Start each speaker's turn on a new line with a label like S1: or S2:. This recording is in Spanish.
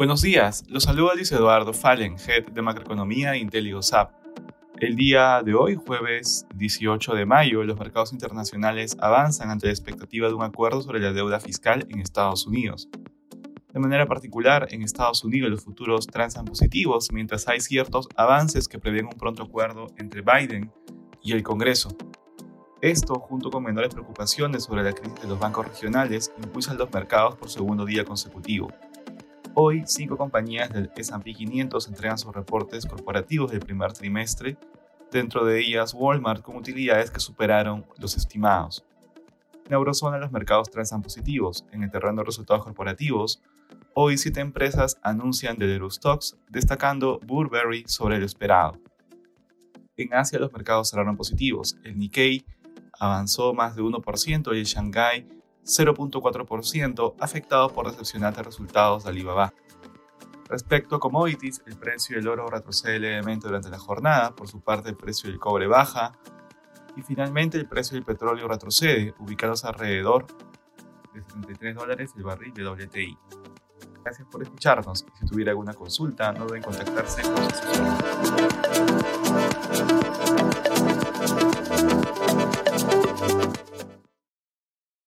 S1: Buenos días, los saluda Luis Eduardo Fallen, Head de Macroeconomía de IntelliGoSap. El día de hoy, jueves 18 de mayo, los mercados internacionales avanzan ante la expectativa de un acuerdo sobre la deuda fiscal en Estados Unidos. De manera particular, en Estados Unidos los futuros transan positivos, mientras hay ciertos avances que prevén un pronto acuerdo entre Biden y el Congreso. Esto, junto con menores preocupaciones sobre la crisis de los bancos regionales, impulsan los mercados por segundo día consecutivo. Hoy, cinco compañías del S&P 500 entregan sus reportes corporativos del primer trimestre, dentro de ellas Walmart con utilidades que superaron los estimados. En eurozona los mercados transan positivos. En el terreno de resultados corporativos, hoy siete empresas anuncian del Eurostox, destacando Burberry sobre lo esperado. En Asia los mercados cerraron positivos. El Nikkei avanzó más de 1% y el Shanghai 0.4%, afectado por decepcionantes resultados de Alibaba. Respecto a commodities, el precio del oro retrocede levemente durante la jornada, por su parte el precio del cobre baja y finalmente el precio del petróleo retrocede, ubicándose alrededor de 73 dólares el barril de WTI. Gracias por escucharnos y si tuviera alguna consulta no deben contactarse con su